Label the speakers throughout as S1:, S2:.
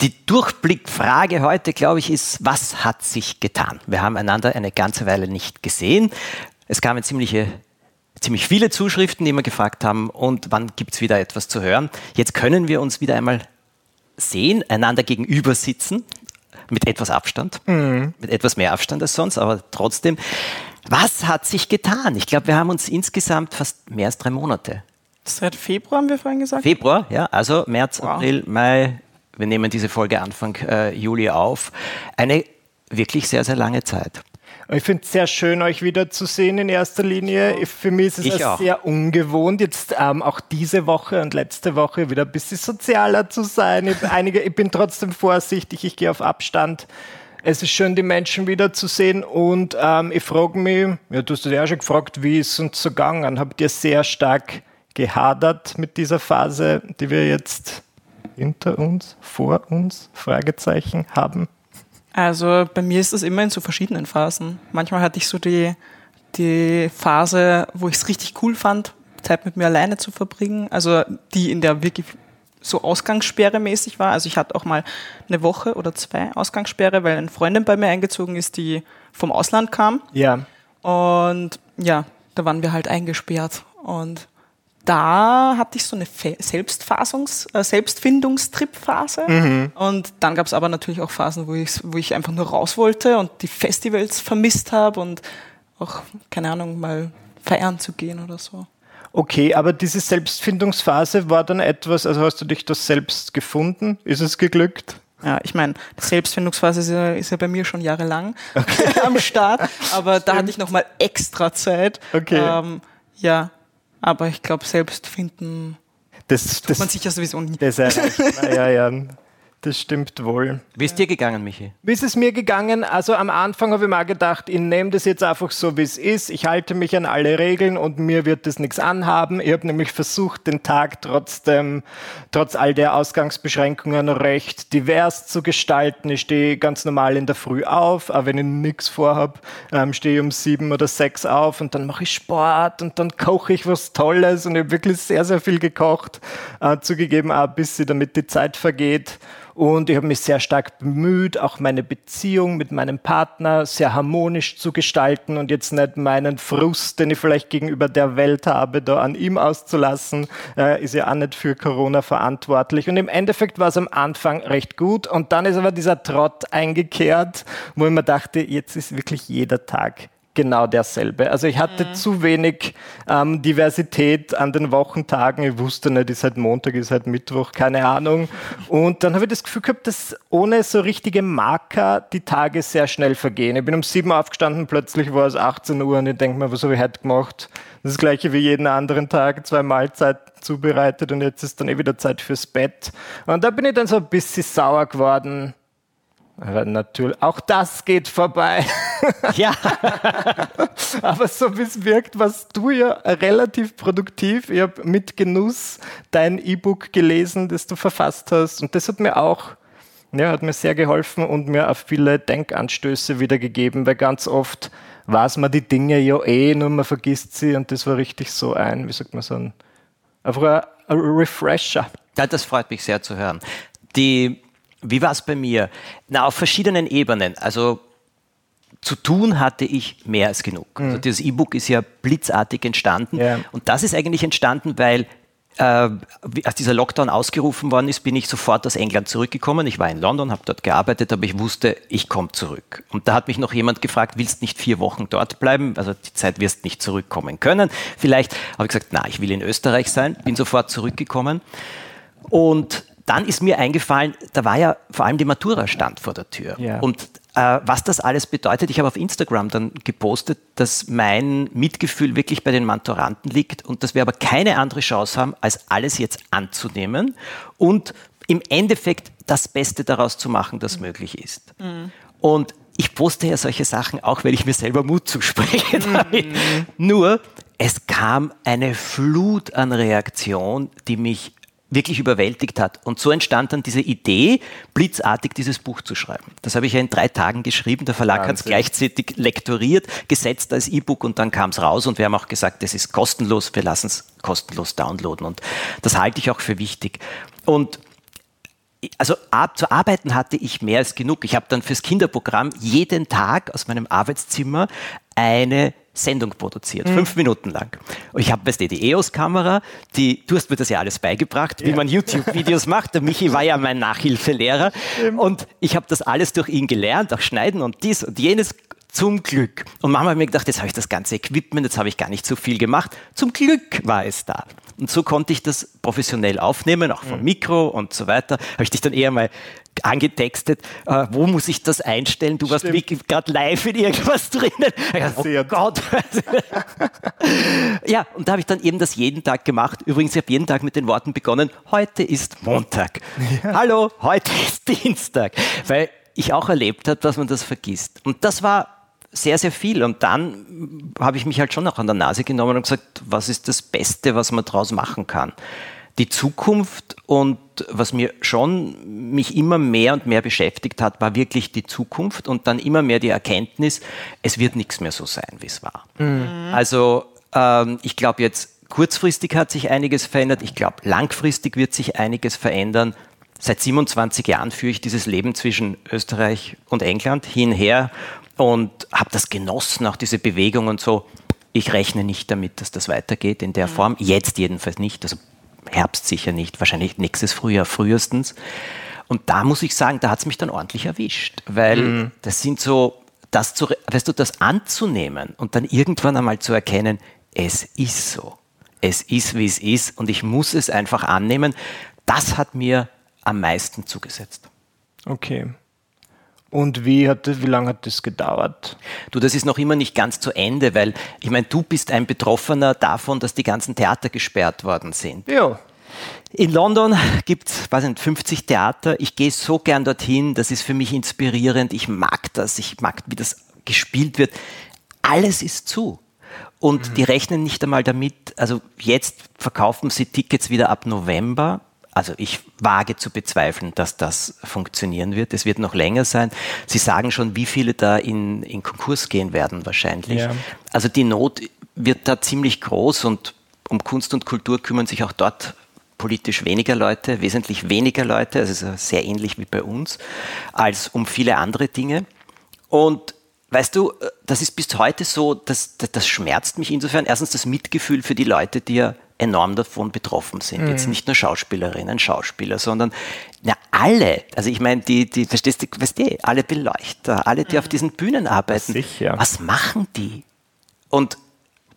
S1: Die Durchblickfrage heute, glaube ich, ist, was hat sich getan? Wir haben einander eine ganze Weile nicht gesehen. Es kamen ziemliche, ziemlich viele Zuschriften, die wir gefragt haben, und wann gibt es wieder etwas zu hören? Jetzt können wir uns wieder einmal sehen, einander gegenüber sitzen, mit etwas Abstand, mhm. mit etwas mehr Abstand als sonst, aber trotzdem. Was hat sich getan? Ich glaube, wir haben uns insgesamt fast mehr als drei Monate.
S2: Seit Februar haben wir vorhin gesagt?
S1: Februar, ja, also März, wow. April, Mai, wir nehmen diese Folge Anfang äh, Juli auf. Eine wirklich sehr, sehr lange Zeit.
S3: Ich finde es sehr schön, euch wiederzusehen in erster Linie. Für mich ist es sehr ungewohnt, jetzt ähm, auch diese Woche und letzte Woche wieder ein bisschen sozialer zu sein. Ich, einige, ich bin trotzdem vorsichtig, ich gehe auf Abstand. Es ist schön, die Menschen wiederzusehen und ähm, ich frage mich, ja, du hast ja schon gefragt, wie ist es uns so gegangen? Habt ihr sehr stark gehadert mit dieser Phase, die wir jetzt hinter uns, vor uns, Fragezeichen haben?
S2: Also bei mir ist das immer in so verschiedenen Phasen. Manchmal hatte ich so die, die Phase, wo ich es richtig cool fand, Zeit mit mir alleine zu verbringen. Also die in der wirklich so Ausgangssperre mäßig war. Also ich hatte auch mal eine Woche oder zwei Ausgangssperre, weil eine Freundin bei mir eingezogen ist, die vom Ausland kam.
S3: Ja.
S2: Und ja, da waren wir halt eingesperrt. Und da hatte ich so eine Selbstfasungs-, äh, Selbstfindungstrip-Phase. Mhm. Und dann gab es aber natürlich auch Phasen, wo ich, wo ich einfach nur raus wollte und die Festivals vermisst habe und auch, keine Ahnung, mal feiern zu gehen oder so.
S3: Okay, aber diese Selbstfindungsphase war dann etwas, also hast du dich das selbst gefunden? Ist es geglückt?
S2: Ja, ich meine, Selbstfindungsphase ist ja, ist ja, bei mir schon jahrelang okay. am Start, aber Stimmt. da hatte ich nochmal extra Zeit.
S3: Okay. Ähm,
S2: ja, aber ich glaube, selbst finden
S3: das,
S2: tut das, man sich ja sowieso nie.
S3: Das erreicht ja, ja. Das stimmt wohl.
S1: Wie ist dir gegangen, Michi?
S3: Wie ist es mir gegangen? Also am Anfang habe ich mal gedacht, ich nehme das jetzt einfach so, wie es ist. Ich halte mich an alle Regeln und mir wird das nichts anhaben. Ich habe nämlich versucht, den Tag trotzdem, trotz all der Ausgangsbeschränkungen recht divers zu gestalten. Ich stehe ganz normal in der Früh auf, aber wenn ich nichts vorhabe, ähm, stehe ich um sieben oder sechs auf und dann mache ich Sport und dann koche ich was Tolles und ich habe wirklich sehr, sehr viel gekocht, äh, zugegeben, auch bis sie damit die Zeit vergeht. Und ich habe mich sehr stark bemüht, auch meine Beziehung mit meinem Partner sehr harmonisch zu gestalten und jetzt nicht meinen Frust, den ich vielleicht gegenüber der Welt habe, da an ihm auszulassen, äh, ist ja auch nicht für Corona verantwortlich. Und im Endeffekt war es am Anfang recht gut und dann ist aber dieser Trott eingekehrt, wo ich mir dachte, jetzt ist wirklich jeder Tag genau derselbe. Also ich hatte mhm. zu wenig ähm, Diversität an den Wochentagen. Ich wusste nicht, ist halt Montag, ist halt Mittwoch, keine Ahnung. Und dann habe ich das Gefühl gehabt, dass ohne so richtige Marker die Tage sehr schnell vergehen. Ich bin um sieben aufgestanden, plötzlich war es 18 Uhr und ich denke mir, was habe ich heute gemacht? Das, das gleiche wie jeden anderen Tag, zwei Mahlzeiten zubereitet und jetzt ist dann eh wieder Zeit fürs Bett. Und da bin ich dann so ein bisschen sauer geworden aber natürlich, auch das geht vorbei.
S1: Ja.
S3: Aber so wie es wirkt, warst du ja relativ produktiv. Ich habe mit Genuss dein E-Book gelesen, das du verfasst hast. Und das hat mir auch, ja, hat mir sehr geholfen und mir auch viele Denkanstöße wiedergegeben, weil ganz oft weiß man die Dinge ja eh, nur man vergisst sie. Und das war richtig so ein, wie sagt man so ein, einfach ein, ein Refresher.
S1: Ja, das freut mich sehr zu hören. Die wie war es bei mir? Na, auf verschiedenen Ebenen. Also zu tun hatte ich mehr als genug. Mhm. Also das E-Book ist ja blitzartig entstanden. Ja. Und das ist eigentlich entstanden, weil äh, als dieser Lockdown ausgerufen worden ist, bin ich sofort aus England zurückgekommen. Ich war in London, habe dort gearbeitet, aber ich wusste, ich komme zurück. Und da hat mich noch jemand gefragt, willst nicht vier Wochen dort bleiben? Also die Zeit wirst nicht zurückkommen können. Vielleicht habe ich gesagt, na, ich will in Österreich sein, bin sofort zurückgekommen. Und dann ist mir eingefallen, da war ja vor allem die Matura stand vor der Tür. Ja. Und äh, was das alles bedeutet, ich habe auf Instagram dann gepostet, dass mein Mitgefühl wirklich bei den Maturanten liegt und dass wir aber keine andere Chance haben, als alles jetzt anzunehmen und im Endeffekt das Beste daraus zu machen, das mhm. möglich ist. Mhm. Und ich poste ja solche Sachen auch, weil ich mir selber Mut zuspreche. Mhm. Nur, es kam eine Flut an Reaktion, die mich wirklich überwältigt hat. Und so entstand dann diese Idee, blitzartig dieses Buch zu schreiben. Das habe ich ja in drei Tagen geschrieben. Der Verlag hat es gleichzeitig lektoriert, gesetzt als E-Book und dann kam es raus und wir haben auch gesagt, es ist kostenlos, wir lassen es kostenlos downloaden. Und das halte ich auch für wichtig. Und also ab, zu arbeiten hatte ich mehr als genug. Ich habe dann fürs Kinderprogramm jeden Tag aus meinem Arbeitszimmer eine Sendung produziert, mhm. fünf Minuten lang. Und ich habe, weißt du, die EOS-Kamera, die, du hast mir das ja alles beigebracht, wie ja. man YouTube-Videos macht. Der Michi war ja mein Nachhilfelehrer. Und ich habe das alles durch ihn gelernt, auch schneiden und dies und jenes. Zum Glück. Und Mama hat mir gedacht, jetzt habe ich das ganze Equipment, jetzt habe ich gar nicht so viel gemacht. Zum Glück war es da. Und so konnte ich das professionell aufnehmen, auch vom mhm. Mikro und so weiter. Habe ich dich dann eher mal angetextet, äh, wo muss ich das einstellen? Du warst gerade live in irgendwas drinnen. oh Sehr Gott. ja, und da habe ich dann eben das jeden Tag gemacht. Übrigens, ich habe jeden Tag mit den Worten begonnen, heute ist Montag. Ja. Hallo, heute ist Dienstag. Weil ich auch erlebt habe, dass man das vergisst. Und das war sehr, sehr viel. Und dann habe ich mich halt schon auch an der Nase genommen und gesagt, was ist das Beste, was man daraus machen kann? Die Zukunft und was mir schon mich immer mehr und mehr beschäftigt hat, war wirklich die Zukunft und dann immer mehr die Erkenntnis, es wird nichts mehr so sein, wie es war. Mhm. Also ähm, ich glaube jetzt kurzfristig hat sich einiges verändert, ich glaube langfristig wird sich einiges verändern. Seit 27 Jahren führe ich dieses Leben zwischen Österreich und England hinher und habe das genossen, auch diese Bewegung und so. Ich rechne nicht damit, dass das weitergeht in der mhm. Form. Jetzt jedenfalls nicht. Also Herbst sicher nicht, wahrscheinlich nächstes Frühjahr frühestens. Und da muss ich sagen, da hat es mich dann ordentlich erwischt, weil mhm. das sind so, das zu, weißt du, das anzunehmen und dann irgendwann einmal zu erkennen, es ist so. Es ist, wie es ist und ich muss es einfach annehmen. Das hat mir am meisten zugesetzt.
S3: Okay. Und wie, hat das, wie lange hat das gedauert?
S1: Du, das ist noch immer nicht ganz zu Ende, weil ich meine, du bist ein Betroffener davon, dass die ganzen Theater gesperrt worden sind.
S3: Ja.
S1: In London gibt es, weiß nicht, 50 Theater. Ich gehe so gern dorthin, das ist für mich inspirierend. Ich mag das, ich mag, wie das gespielt wird. Alles ist zu. Und mhm. die rechnen nicht einmal damit, also jetzt verkaufen sie Tickets wieder ab November also ich wage zu bezweifeln, dass das funktionieren wird. Es wird noch länger sein. Sie sagen schon, wie viele da in, in Konkurs gehen werden wahrscheinlich. Ja. Also die Not wird da ziemlich groß und um Kunst und Kultur kümmern sich auch dort politisch weniger Leute, wesentlich weniger Leute, also sehr ähnlich wie bei uns, als um viele andere Dinge. Und weißt du, das ist bis heute so, dass, das schmerzt mich insofern. Erstens das Mitgefühl für die Leute, die ja enorm davon betroffen sind. Mhm. Jetzt nicht nur Schauspielerinnen, Schauspieler, sondern ja, alle. Also ich meine, die, die, verstehst du, weißt du, alle Beleuchter, alle, die mhm. auf diesen Bühnen arbeiten.
S3: Sicher.
S1: Was machen die? Und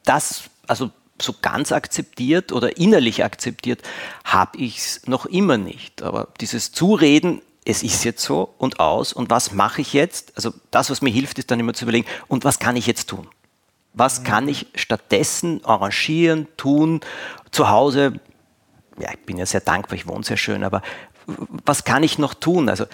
S1: das, also so ganz akzeptiert oder innerlich akzeptiert, habe ich es noch immer nicht. Aber dieses Zureden, es ist jetzt so und aus und was mache ich jetzt? Also das, was mir hilft, ist dann immer zu überlegen, und was kann ich jetzt tun? Was kann ich stattdessen arrangieren, tun, zu Hause? Ja, ich bin ja sehr dankbar, ich wohne sehr schön, aber was kann ich noch tun? Also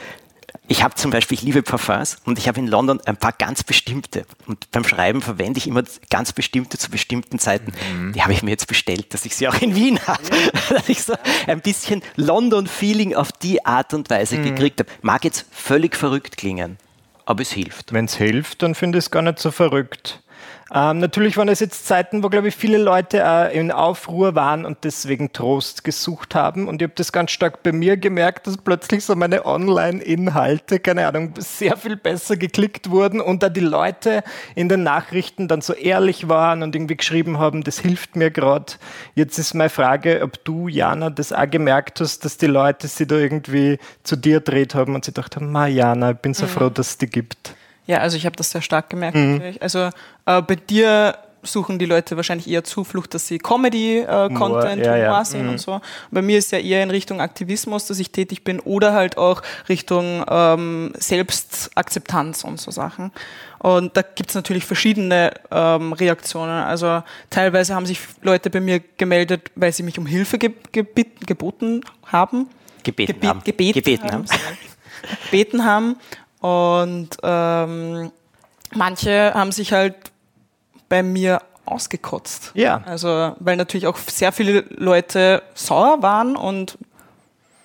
S1: ich habe zum Beispiel, ich liebe Parfums und ich habe in London ein paar ganz bestimmte. Und beim Schreiben verwende ich immer ganz bestimmte zu bestimmten Zeiten. Mhm. Die habe ich mir jetzt bestellt, dass ich sie auch in Wien habe. Ja. dass ich so ein bisschen London-Feeling auf die Art und Weise mhm. gekriegt habe. Mag jetzt völlig verrückt klingen, aber es hilft.
S3: Wenn es hilft, dann finde ich es gar nicht so verrückt. Ähm, natürlich waren es jetzt Zeiten, wo, glaube ich, viele Leute äh, in Aufruhr waren und deswegen Trost gesucht haben. Und ich habe das ganz stark bei mir gemerkt, dass plötzlich so meine Online-Inhalte, keine Ahnung, sehr viel besser geklickt wurden und da die Leute in den Nachrichten dann so ehrlich waren und irgendwie geschrieben haben, das hilft mir gerade. Jetzt ist meine Frage, ob du, Jana, das auch gemerkt hast, dass die Leute sich da irgendwie zu dir dreht haben und sie dachten, haben, Jana, ich bin so mhm. froh, dass es die gibt.
S2: Ja, also ich habe das sehr stark gemerkt mhm. natürlich. Also äh, bei dir suchen die Leute wahrscheinlich eher Zuflucht, dass sie Comedy-Content, äh, ja, ja. sehen mhm. und so. Bei mir ist ja eher in Richtung Aktivismus, dass ich tätig bin oder halt auch Richtung ähm, Selbstakzeptanz und so Sachen. Und da gibt's natürlich verschiedene ähm, Reaktionen. Also teilweise haben sich Leute bei mir gemeldet, weil sie mich um Hilfe ge geboten haben
S1: gebeten
S2: Gebe
S1: haben.
S2: gebeten,
S1: gebeten
S2: haben.
S1: haben.
S2: gebeten haben. Und ähm, manche haben sich halt bei mir ausgekotzt.
S3: Ja.
S2: Also, weil natürlich auch sehr viele Leute sauer waren und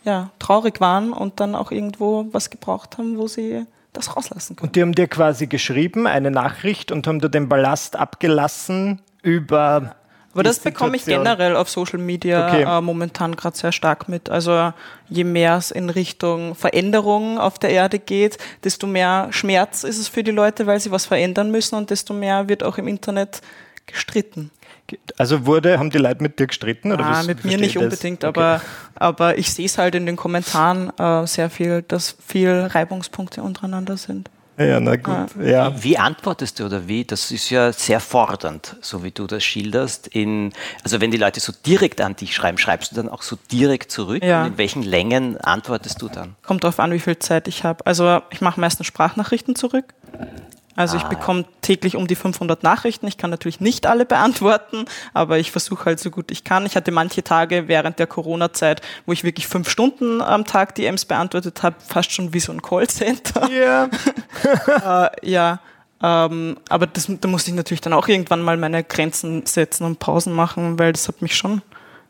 S2: ja, traurig waren und dann auch irgendwo was gebraucht haben, wo sie das rauslassen können.
S3: Und die haben dir quasi geschrieben, eine Nachricht und haben dir den Ballast abgelassen über.
S2: Aber das bekomme ich generell auf Social Media
S3: Okay.
S2: äh, momentan gerade sehr stark mit. Also je mehr es in Richtung Veränderung auf der Erde geht, desto mehr Schmerz ist es für die Leute, weil sie was verändern müssen und desto mehr wird auch im Internet gestritten.
S3: Also wurde, haben die Leute mit dir gestritten? Oder
S2: Ah, mit mir nicht
S3: das?
S2: unbedingt,
S3: Okay.
S2: aber, aber ich sehe es halt in den Kommentaren äh, sehr viel, dass viel Reibungspunkte untereinander sind.
S3: Ja, na gut. Ja.
S1: Wie antwortest du oder wie? Das ist ja sehr fordernd, so wie du das schilderst. In, also wenn die Leute so direkt an dich schreiben, schreibst du dann auch so direkt zurück?
S2: Ja.
S1: Und in welchen Längen antwortest du dann?
S2: Kommt darauf an, wie viel Zeit ich habe. Also ich mache meistens Sprachnachrichten zurück. Also ich
S1: Ah,
S2: bekomme täglich um die 500 Nachrichten. Ich kann natürlich nicht alle beantworten, aber ich versuche halt so gut ich kann. Ich hatte manche Tage während der Corona-Zeit, wo ich wirklich fünf Stunden am Tag DMs beantwortet habe, fast schon wie so ein Callcenter.
S3: Ja.
S2: äh, ja, ähm, aber das, da musste ich natürlich dann auch irgendwann mal meine Grenzen setzen und Pausen machen, weil das hat mich schon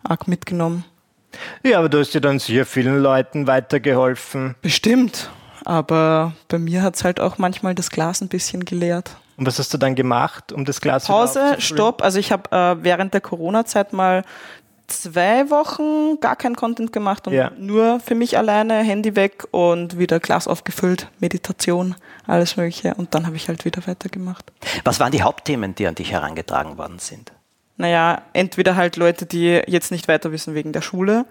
S2: arg mitgenommen.
S3: ja, aber du hast ja dann sehr vielen Leuten weitergeholfen.
S2: Bestimmt. Aber bei mir hat es halt auch manchmal das Glas ein bisschen geleert.
S3: Und was hast du dann gemacht, um das Glas
S2: Pause? Stopp. Also ich habe äh, während der Corona-Zeit mal zwei Wochen gar kein Content gemacht und
S3: Ja.
S2: nur für mich alleine, Handy weg und wieder Glas aufgefüllt, Meditation, alles mögliche. Und dann habe ich halt wieder weitergemacht.
S1: Was waren die Hauptthemen, die an dich herangetragen worden sind?
S2: Naja, entweder halt Leute, die jetzt nicht weiter wissen wegen der Schule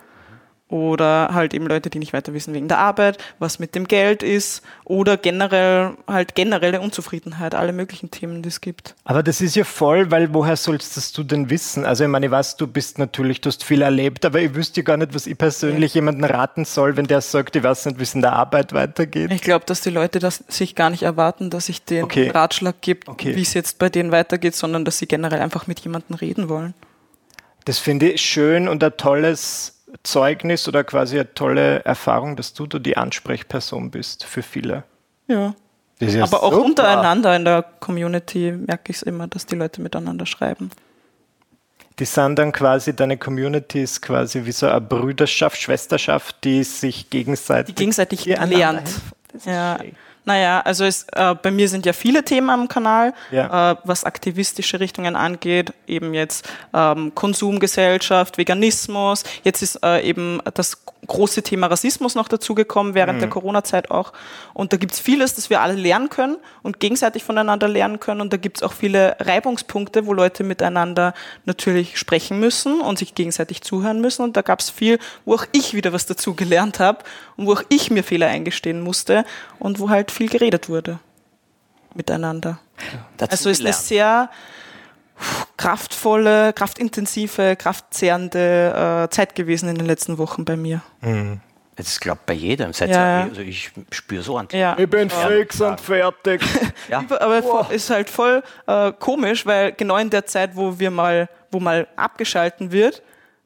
S2: oder halt eben Leute, die nicht weiter wissen wegen der Arbeit, was mit dem Geld ist oder generell halt generelle Unzufriedenheit, alle möglichen Themen, die es gibt.
S3: Aber das ist ja voll, weil woher sollst das du denn wissen? Also ich meine, ich weiß, du bist natürlich, du hast viel erlebt, aber ich wüsste ja gar nicht, was ich persönlich jemandem raten soll, wenn der sagt, ich weiß nicht, wie es in der Arbeit weitergeht.
S2: Ich glaube, dass die Leute das sich gar nicht erwarten, dass ich den
S3: Okay.
S2: Ratschlag gebe,
S3: Okay.
S2: wie es jetzt bei denen weitergeht, sondern dass sie generell einfach mit jemandem reden wollen.
S3: Das finde ich schön und ein tolles Zeugnis oder quasi eine tolle Erfahrung, dass du da die Ansprechperson bist für viele.
S2: Ja.
S3: Das ist ja
S2: Aber auch
S3: super.
S2: untereinander in der Community merke ich es immer, dass die Leute miteinander schreiben.
S3: Die sind dann quasi, deine Community ist quasi wie so eine Brüderschaft, Schwesterschaft, die sich gegenseitig,
S2: Die gegenseitig lernt.
S3: helfen. Das ist
S2: Ja.
S3: schön.
S2: Naja, also es, äh, bei mir sind ja viele Themen am Kanal,
S3: Ja.
S2: äh, was aktivistische Richtungen angeht, eben jetzt ähm, Konsumgesellschaft, Veganismus. Jetzt ist äh, eben das große Thema Rassismus noch dazugekommen, während
S3: Mhm.
S2: der Corona-Zeit auch. Und da gibt's vieles, das wir alle lernen können und gegenseitig voneinander lernen können. Und da gibt's auch viele Reibungspunkte, wo Leute miteinander natürlich sprechen müssen und sich gegenseitig zuhören müssen. Und da gab's viel, wo auch ich wieder was dazu gelernt habe und wo auch ich mir Fehler eingestehen musste und wo halt viel geredet wurde miteinander.
S1: Dazu
S2: Also ist eine
S1: gelernt.
S2: sehr puh, kraftvolle, kraftintensive, kraftzehrende äh, Zeit gewesen in den letzten Wochen bei mir.
S1: Das glaube bei jedem. Seit
S2: Ja, ja.
S1: Also ich spüre so ordentlich.
S2: Ja.
S3: Ich bin fix und fertig.
S1: Ja.
S2: Aber voll- ist halt voll äh, komisch, weil genau in der Zeit, wo wir mal, wo mal abgeschalten wird,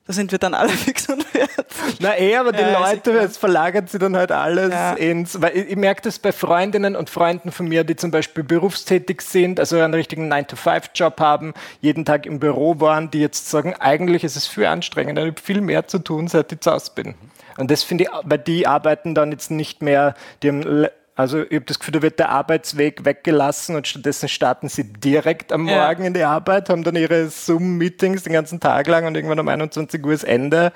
S2: da sind wir dann alle fix und fertig.
S3: Na eh, aber die
S2: Ja,
S3: Leute, jetzt verlagert sie dann halt alles
S2: Ja.
S3: ins, weil ich, ich merke das bei Freundinnen und Freunden von mir, die zum Beispiel berufstätig sind, also einen richtigen 9-to-5-Job haben, jeden Tag im Büro waren, die jetzt sagen, eigentlich ist es viel anstrengender, ich habe viel mehr zu tun, seit ich zu Hause bin. Und das finde ich, weil die arbeiten dann jetzt nicht mehr, die haben also ich habe das Gefühl, da wird der Arbeitsweg weggelassen und stattdessen starten sie direkt am
S2: Ja.
S3: Morgen in die Arbeit, haben dann ihre Zoom-Meetings den ganzen Tag lang und irgendwann um 21 Uhr ist Ende.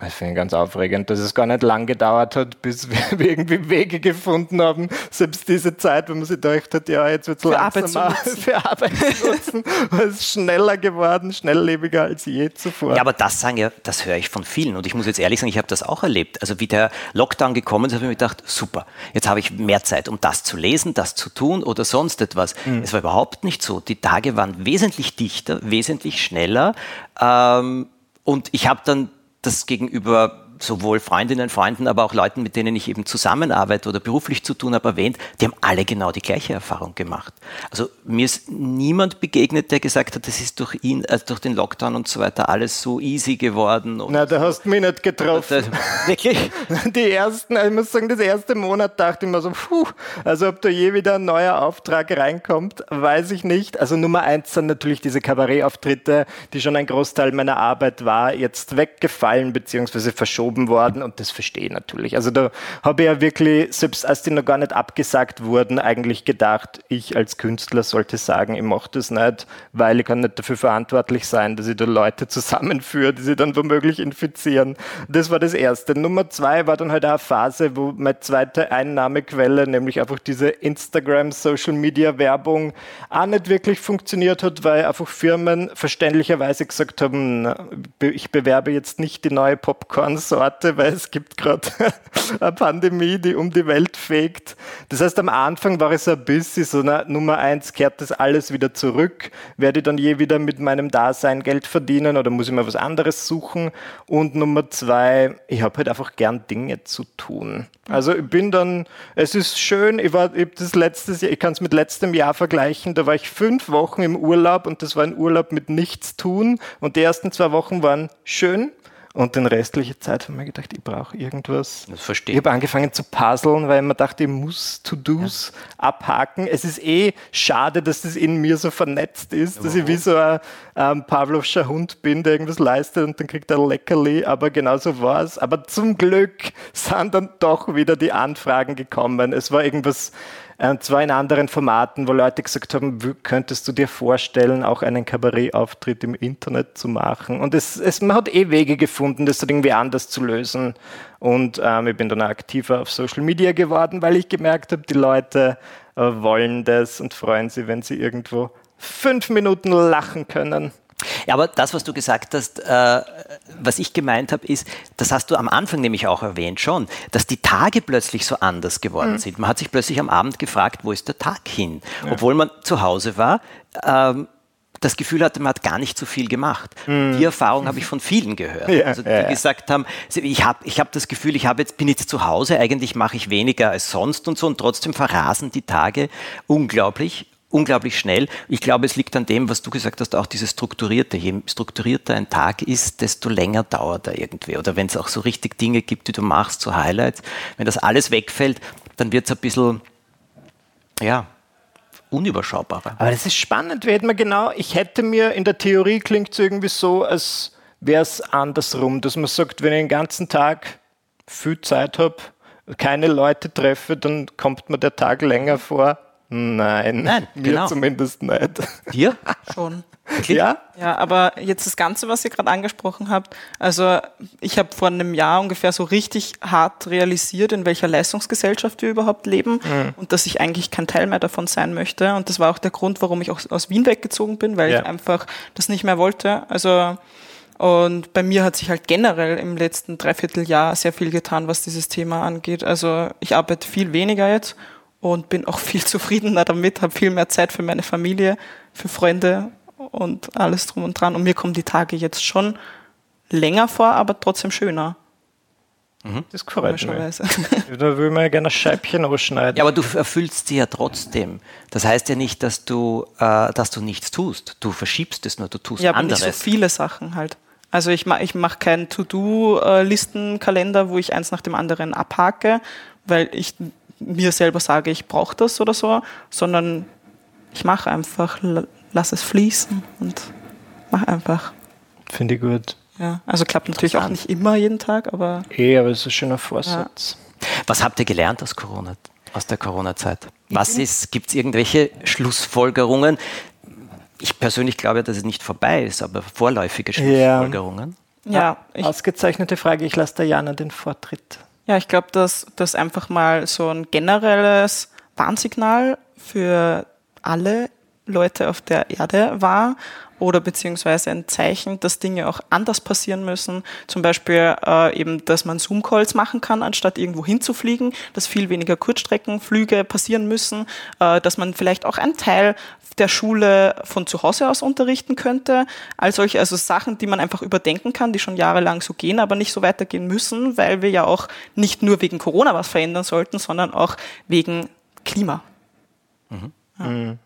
S3: Das finde ich ganz aufregend, dass es gar nicht lang gedauert hat, bis wir irgendwie Wege gefunden haben, selbst diese Zeit, wenn man sich gedacht hat, ja, jetzt wird es
S2: Arbeit
S3: langsamer für Arbeit zu nutzen, es schneller geworden, schnelllebiger als je zuvor.
S1: Ja, aber das sagen ja, das höre ich von vielen. Und ich muss jetzt ehrlich sagen, ich habe das auch erlebt. Also wie der Lockdown gekommen ist, habe ich mir gedacht, super, jetzt habe ich mehr Zeit, um das zu lesen, das zu tun oder sonst etwas. Es war überhaupt nicht so. Die Tage waren wesentlich dichter, wesentlich schneller. Ähm, und ich habe dann das gegenüber sowohl Freundinnen, Freunden, aber auch Leuten, mit denen ich eben zusammenarbeite oder beruflich zu tun habe, erwähnt, die haben alle genau die gleiche Erfahrung gemacht. Also mir ist niemand begegnet, der gesagt hat, das ist durch ihn, also durch den Lockdown und so weiter alles so easy geworden.
S3: Na, da hast du mich nicht getroffen.
S1: wirklich?
S3: Die ersten, ich muss sagen, das erste Monat dachte ich mir so, puh, also ob da je wieder ein neuer Auftrag reinkommt, weiß ich nicht. Also Nummer eins sind natürlich diese Kabarettauftritte, die schon ein Großteil meiner Arbeit war, jetzt weggefallen bzw. verschoben worden und das verstehe ich natürlich. Also da habe ich ja wirklich, selbst als die noch gar nicht abgesagt wurden, eigentlich gedacht, ich als Künstler sollte sagen, ich mache das nicht, weil ich kann nicht dafür verantwortlich sein, dass ich da Leute zusammenführe, die sie dann womöglich infizieren. Das war das Erste. Nummer zwei war dann halt auch eine Phase, wo meine zweite Einnahmequelle, nämlich einfach diese Instagram, Social Media Werbung, auch nicht wirklich funktioniert hat, weil einfach Firmen verständlicherweise gesagt haben, ich bewerbe jetzt nicht die neue Popcorn-Sorte, weil es gibt gerade eine Pandemie, die um die Welt fegt. Das heißt, am Anfang war es ein bisschen so, na, Nummer eins, kehrt das alles wieder zurück? Werde ich dann je wieder mit meinem Dasein Geld verdienen oder muss ich mir was anderes suchen? Und Nummer zwei, ich habe halt einfach gern Dinge zu tun. Also ich bin dann, es ist schön, ich war ich das letztes Jahr, ich kann es mit letztem Jahr vergleichen, da war ich fünf Wochen im Urlaub und das war ein Urlaub mit nichts tun und die ersten zwei Wochen waren schön und den restliche Zeit habe ich mir gedacht, ich brauche irgendwas.
S1: Das verstehe
S3: ich. habe angefangen zu puzzeln, weil ich mir dachte, ich muss To-Dos ja. abhaken. Es ist eh schade, dass das in mir so vernetzt ist, ja, dass ich wie so ein ähm, Pavlovscher Hund bin, der irgendwas leistet und dann kriegt er Leckerli, aber genau so war es. Aber zum Glück sind dann doch wieder die Anfragen gekommen. Es war irgendwas und zwar in anderen Formaten, wo Leute gesagt haben, könntest du dir vorstellen, auch einen Kabarettauftritt im Internet zu machen? Und es, es, man hat eh Wege gefunden, das irgendwie anders zu lösen. Und ähm, ich bin dann aktiver auf Social Media geworden, weil ich gemerkt habe, die Leute äh, wollen das und freuen sich, wenn sie irgendwo fünf Minuten lachen können.
S1: Ja, aber das, was du gesagt hast, äh, was ich gemeint habe, ist, das hast du am Anfang nämlich auch erwähnt schon, dass die Tage plötzlich so anders geworden mhm. sind. Man hat sich plötzlich am Abend gefragt, wo ist der Tag hin? Ja. Obwohl man zu Hause war, ähm, das Gefühl hatte, man hat gar nicht so viel gemacht. Mhm. Die Erfahrung habe ich von vielen gehört. Ja, also die ja, gesagt haben, ich habe ich hab das Gefühl, ich jetzt, bin jetzt zu Hause, eigentlich mache ich weniger als sonst und so und trotzdem verrasen die Tage unglaublich unglaublich schnell. Ich glaube, es liegt an dem, was du gesagt hast, auch dieses Strukturierte. Je strukturierter ein Tag ist, desto länger dauert er irgendwie. Oder wenn es auch so richtig Dinge gibt, die du machst, so Highlights, wenn das alles wegfällt, dann wird es ein bisschen, ja, unüberschaubarer.
S3: Aber das ist spannend, wird man genau, ich hätte mir, in der Theorie klingt es irgendwie so, als wäre es andersrum, dass man sagt, wenn ich den ganzen Tag viel Zeit habe, keine Leute treffe, dann kommt mir der Tag länger vor Nein, Nein mir genau. zumindest nicht.
S1: Dir?
S2: Schon.
S3: Okay. Ja?
S2: Ja, aber jetzt das Ganze, was ihr gerade angesprochen habt, also ich habe vor einem Jahr ungefähr so richtig hart realisiert, in welcher Leistungsgesellschaft wir überhaupt leben mhm. und dass ich eigentlich kein Teil mehr davon sein möchte. Und das war auch der Grund, warum ich auch aus Wien weggezogen bin, weil ja. ich einfach das nicht mehr wollte. Also und bei mir hat sich halt generell im letzten Dreivierteljahr sehr viel getan, was dieses Thema angeht. Also ich arbeite viel weniger jetzt und bin auch viel zufriedener damit, habe viel mehr Zeit für meine Familie, für Freunde und alles drum und dran. Und mir kommen die Tage jetzt schon länger vor, aber trotzdem schöner.
S3: Mhm. Das freut mich. Da will man ja gerne ein Scheibchen ausschneiden.
S1: Ja, aber du erfüllst sie ja trotzdem. Das heißt ja nicht, dass du, äh, dass du nichts tust. Du verschiebst es nur, du tust
S2: ja,
S1: anderes.
S2: Ja, so viele Sachen halt. Also ich, ma ich mache keinen To-Do-Listenkalender, wo ich eins nach dem anderen abhake, weil ich mir selber sage, ich brauche das oder so, sondern ich mache einfach, lass es fließen und mache einfach.
S3: Finde ich gut.
S2: Ja, also klappt natürlich auch nicht immer jeden Tag, aber.
S3: Eh, aber es ist ein schöner Vorsatz.
S1: Ja. Was habt ihr gelernt aus Corona, aus der Corona-Zeit? Was ist, gibt es irgendwelche Schlussfolgerungen? Ich persönlich glaube, dass es nicht vorbei ist, aber vorläufige Schlussfolgerungen.
S2: Ja,
S3: ja ausgezeichnete Frage. Ich lasse der Jana den Vortritt.
S2: Ja, ich glaube, dass das einfach mal so ein generelles Warnsignal für alle Leute auf der Erde war oder beziehungsweise ein Zeichen, dass Dinge auch anders passieren müssen. Zum Beispiel äh, eben, dass man Zoom-Calls machen kann, anstatt irgendwo hinzufliegen, dass viel weniger Kurzstreckenflüge passieren müssen, äh, dass man vielleicht auch einen Teil der Schule von zu Hause aus unterrichten könnte. All solche, also Sachen, die man einfach überdenken kann, die schon jahrelang so gehen, aber nicht so weitergehen müssen, weil wir ja auch nicht nur wegen Corona was verändern sollten, sondern auch wegen Klima.
S3: Mhm. Ja. Mhm.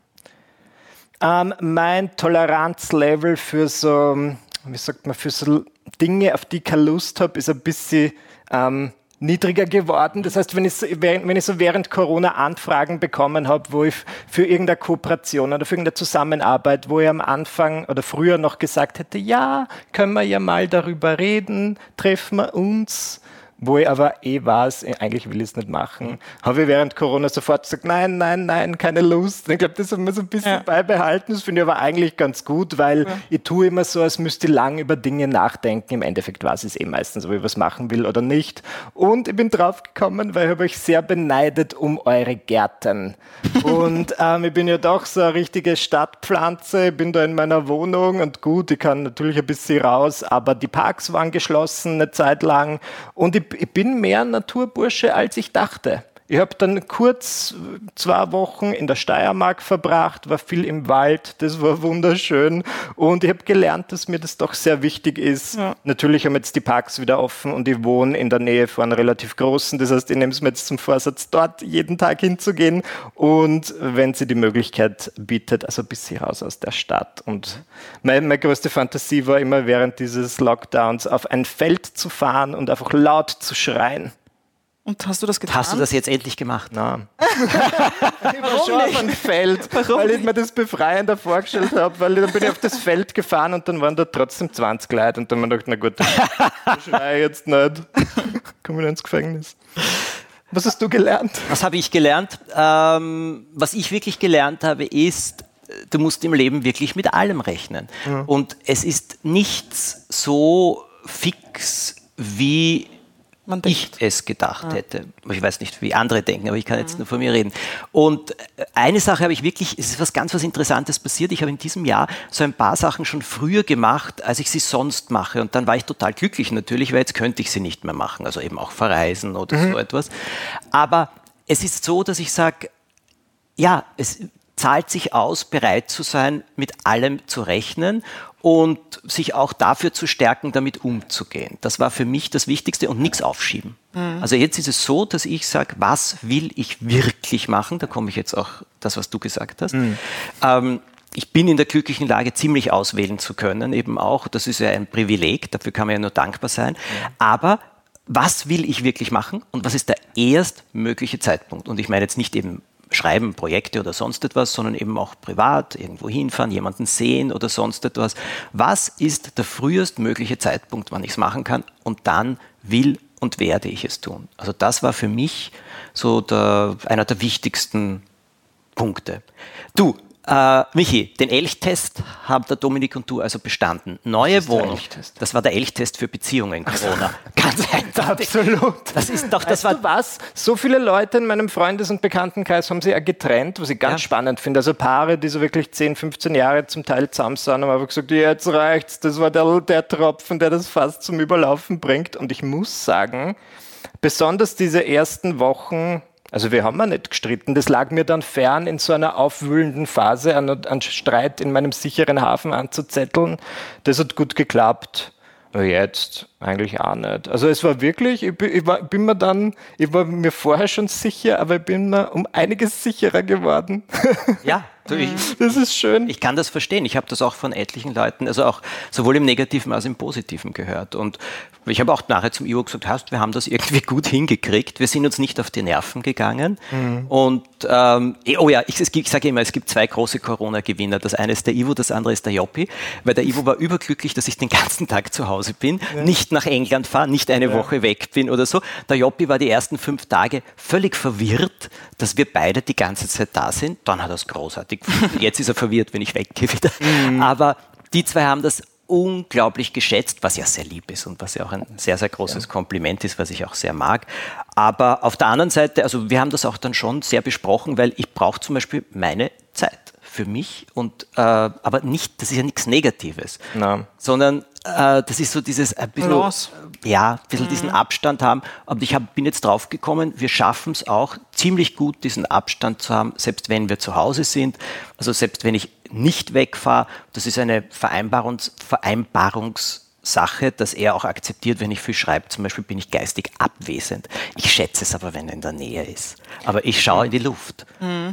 S3: Ähm, mein Toleranzlevel für so, wie sagt man, für so Dinge, auf die ich keine Lust habe, ist ein bisschen ähm, niedriger geworden. Das heißt, wenn ich, wenn ich so während Corona Anfragen bekommen habe, wo ich für irgendeine Kooperation oder für irgendeine Zusammenarbeit, wo ich am Anfang oder früher noch gesagt hätte, ja, können wir ja mal darüber reden, treffen wir uns wo ich aber eh weiß, eigentlich will ich es nicht machen, mhm. habe ich während Corona sofort gesagt, nein, nein, nein, keine Lust. Ich glaube, das haben wir so ein bisschen ja. beibehalten. Das finde ich aber eigentlich ganz gut, weil ja. ich tue immer so, als müsste ich lang über Dinge nachdenken. Im Endeffekt weiß ich es eh meistens, ob ich was machen will oder nicht. Und ich bin draufgekommen, weil ich habe euch sehr beneidet um eure Gärten. und ähm, ich bin ja doch so eine richtige Stadtpflanze, ich bin da in meiner Wohnung und gut, ich kann natürlich ein bisschen raus, aber die Parks waren geschlossen eine Zeit lang und ich ich bin mehr Naturbursche, als ich dachte. Ich habe dann kurz zwei Wochen in der Steiermark verbracht, war viel im Wald, das war wunderschön und ich habe gelernt, dass mir das doch sehr wichtig ist. Ja. Natürlich haben jetzt die Parks wieder offen und ich wohne in der Nähe von relativ großen, das heißt, ich nehme es mir jetzt zum Vorsatz, dort jeden Tag hinzugehen und wenn sie die Möglichkeit bietet, also ein bisschen raus aus der Stadt. Und meine, meine größte Fantasie war immer während dieses Lockdowns auf ein Feld zu fahren und einfach laut zu schreien.
S2: Und hast du das getan?
S1: Hast du das jetzt endlich gemacht?
S3: Nein. ich war schon auf ein Feld, Warum weil ich mir das befreiender vorgestellt habe, weil dann bin ich auf das Feld gefahren und dann waren da trotzdem 20 Leute und dann habe ich gedacht, na gut, ich schreie jetzt nicht. Komme ich ins Gefängnis. Was hast du gelernt?
S1: Was habe ich gelernt? Ähm, was ich wirklich gelernt habe, ist, du musst im Leben wirklich mit allem rechnen. Ja. Und es ist nichts so fix wie ich es gedacht ja. hätte. Ich weiß nicht, wie andere denken, aber ich kann jetzt mhm. nur von mir reden. Und äh, eine Sache habe ich wirklich, es ist was ganz was Interessantes passiert. Ich habe in diesem Jahr so ein paar Sachen schon früher gemacht, als ich sie sonst mache. Und dann war ich total glücklich natürlich, weil jetzt könnte ich sie nicht mehr machen. Also eben auch verreisen oder mhm. so etwas. Aber es ist so, dass ich sage, ja, es zahlt sich aus, bereit zu sein, mit allem zu rechnen und sich auch dafür zu stärken, damit umzugehen. Das war für mich das Wichtigste und nichts aufschieben. Mhm. Also jetzt ist es so, dass ich sage, was will ich wirklich machen? Da komme ich jetzt auch das, was du gesagt hast. Mhm. Ähm, ich bin in der glücklichen Lage, ziemlich auswählen zu können, eben auch. Das ist ja ein Privileg, dafür kann man ja nur dankbar sein. Mhm. Aber was will ich wirklich machen und was ist der erstmögliche Zeitpunkt? Und ich meine jetzt nicht eben schreiben, Projekte oder sonst etwas, sondern eben auch privat, irgendwo hinfahren, jemanden sehen oder sonst etwas. Was ist der frühestmögliche Zeitpunkt, wann ich es machen kann? Und dann will und werde ich es tun. Also das war für mich so der, einer der wichtigsten Punkte. Du, äh, Michi, den Elchtest haben der Dominik und du also bestanden. Neue Wohnung. Das war der Elchtest für Beziehungen, Corona.
S3: Ganz eindeutig. Absolut.
S1: Das ist doch,
S3: das weißt war. was? So viele Leute in meinem Freundes- und Bekanntenkreis haben sich ja getrennt, was ich ganz ja. spannend finde. Also Paare, die so wirklich 10, 15 Jahre zum Teil zusammen sind, haben einfach gesagt, jetzt reicht's. Das war der, der Tropfen, der das fast zum Überlaufen bringt. Und ich muss sagen, besonders diese ersten Wochen also wir haben ja nicht gestritten. Das lag mir dann fern, in so einer aufwühlenden Phase einen, einen Streit in meinem sicheren Hafen anzuzetteln. Das hat gut geklappt. Jetzt eigentlich auch nicht. Also es war wirklich, ich bin, ich war, bin mir dann, ich war mir vorher schon sicher, aber ich bin mir um einiges sicherer geworden.
S1: Ja,
S3: du, ich, das ist schön.
S1: Ich kann das verstehen. Ich habe das auch von etlichen Leuten, also auch sowohl im Negativen als auch im Positiven gehört. Und ich habe auch nachher zum Ivo gesagt, hast, wir haben das irgendwie gut hingekriegt. Wir sind uns nicht auf die Nerven gegangen. Mhm. Und ähm, eh, oh ja, ich, ich sage immer, es gibt zwei große Corona-Gewinner. Das eine ist der Ivo, das andere ist der Joppi. Weil der Ivo war überglücklich, dass ich den ganzen Tag zu Hause bin, ja. nicht nach England fahre, nicht eine ja. Woche weg bin oder so. Der Joppi war die ersten fünf Tage völlig verwirrt, dass wir beide die ganze Zeit da sind. Dann hat er es großartig. Jetzt ist er verwirrt, wenn ich weggehe wieder. Mhm. Aber die zwei haben das unglaublich geschätzt, was ja sehr lieb ist und was ja auch ein sehr, sehr großes ja. Kompliment ist, was ich auch sehr mag. Aber auf der anderen Seite, also wir haben das auch dann schon sehr besprochen, weil ich brauche zum Beispiel meine Zeit für mich und äh, aber nicht, das ist ja nichts Negatives,
S3: Na.
S1: sondern äh, das ist so dieses ein bisschen,
S2: Balance.
S1: ja, ein bisschen diesen Abstand haben. Und ich hab, bin jetzt drauf gekommen, wir schaffen es auch ziemlich gut, diesen Abstand zu haben, selbst wenn wir zu Hause sind. Also selbst wenn ich nicht wegfahre, das ist eine Vereinbarungs Vereinbarungssache, dass er auch akzeptiert, wenn ich viel schreibe. Zum Beispiel bin ich geistig abwesend. Ich schätze es aber, wenn er in der Nähe ist. Aber ich schaue in die Luft.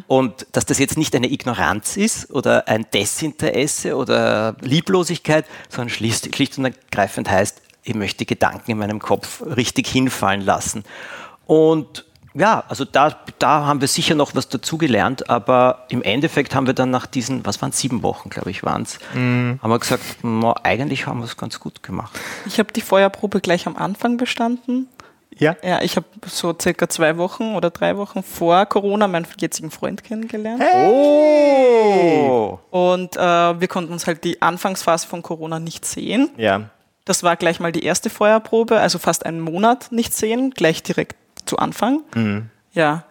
S1: Und dass das jetzt nicht eine Ignoranz ist oder ein Desinteresse oder Lieblosigkeit, sondern schlicht, schlicht und ergreifend heißt, ich möchte Gedanken in meinem Kopf richtig hinfallen lassen. Und ja, also da, da haben wir sicher noch was dazugelernt, aber im Endeffekt haben wir dann nach diesen, was waren es, sieben Wochen, glaube ich, waren es, haben wir gesagt, na, eigentlich haben wir es ganz gut gemacht.
S2: Ich habe die Feuerprobe gleich am Anfang bestanden.
S3: Ja?
S2: Ja, ich habe so circa zwei Wochen oder drei Wochen vor Corona meinen jetzigen Freund kennengelernt.
S3: Oh!
S2: Und äh, wir konnten uns halt die Anfangsphase von Corona nicht sehen.
S3: Ja.
S2: Das war gleich mal die erste Feuerprobe, also fast einen Monat nicht sehen, gleich direkt zu Anfang. Ja,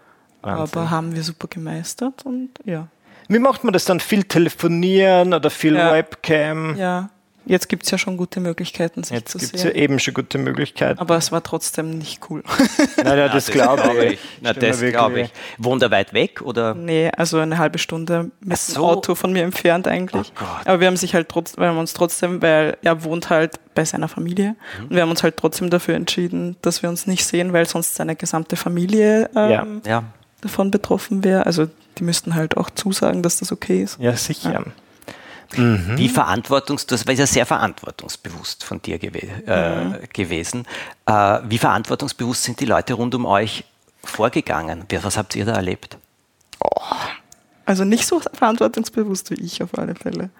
S3: Wahnsinn.
S2: aber haben wir super gemeistert und ja.
S3: Wie macht man das dann? Viel telefonieren oder viel
S2: Ja.
S3: Webcam?
S2: Ja, jetzt gibt es ja schon gute Möglichkeiten, sich
S3: Jetzt
S2: zu
S3: gibt es ja
S2: sehen.
S3: eben schon gute Möglichkeiten.
S2: Aber es war trotzdem nicht cool.
S3: Naja, das, glaube ich.
S1: Na, das glaube ich. Wohnt er weit weg oder?
S2: nee, also eine halbe Stunde mit
S1: Ach
S2: dem
S1: so.
S2: Auto von mir entfernt eigentlich.
S1: Oh Gott.
S2: Aber wir haben sich halt trotzdem, wir haben uns trotzdem, weil er wohnt halt bei seiner Familie
S1: Mhm.
S2: und wir haben uns halt trotzdem dafür entschieden, dass wir uns nicht sehen, weil sonst seine gesamte Familie ähm,
S1: Ja.
S2: davon betroffen wäre. Also die müssten halt auch zusagen, dass das okay ist.
S3: Ja, sicher.
S1: Wie verantwortungs, das war ja sehr verantwortungsbewusst von dir gewe äh, gewesen. Äh, wie verantwortungsbewusst sind die Leute rund um euch vorgegangen? Was habt ihr da erlebt?
S2: Also nicht so verantwortungsbewusst wie ich auf alle Fälle.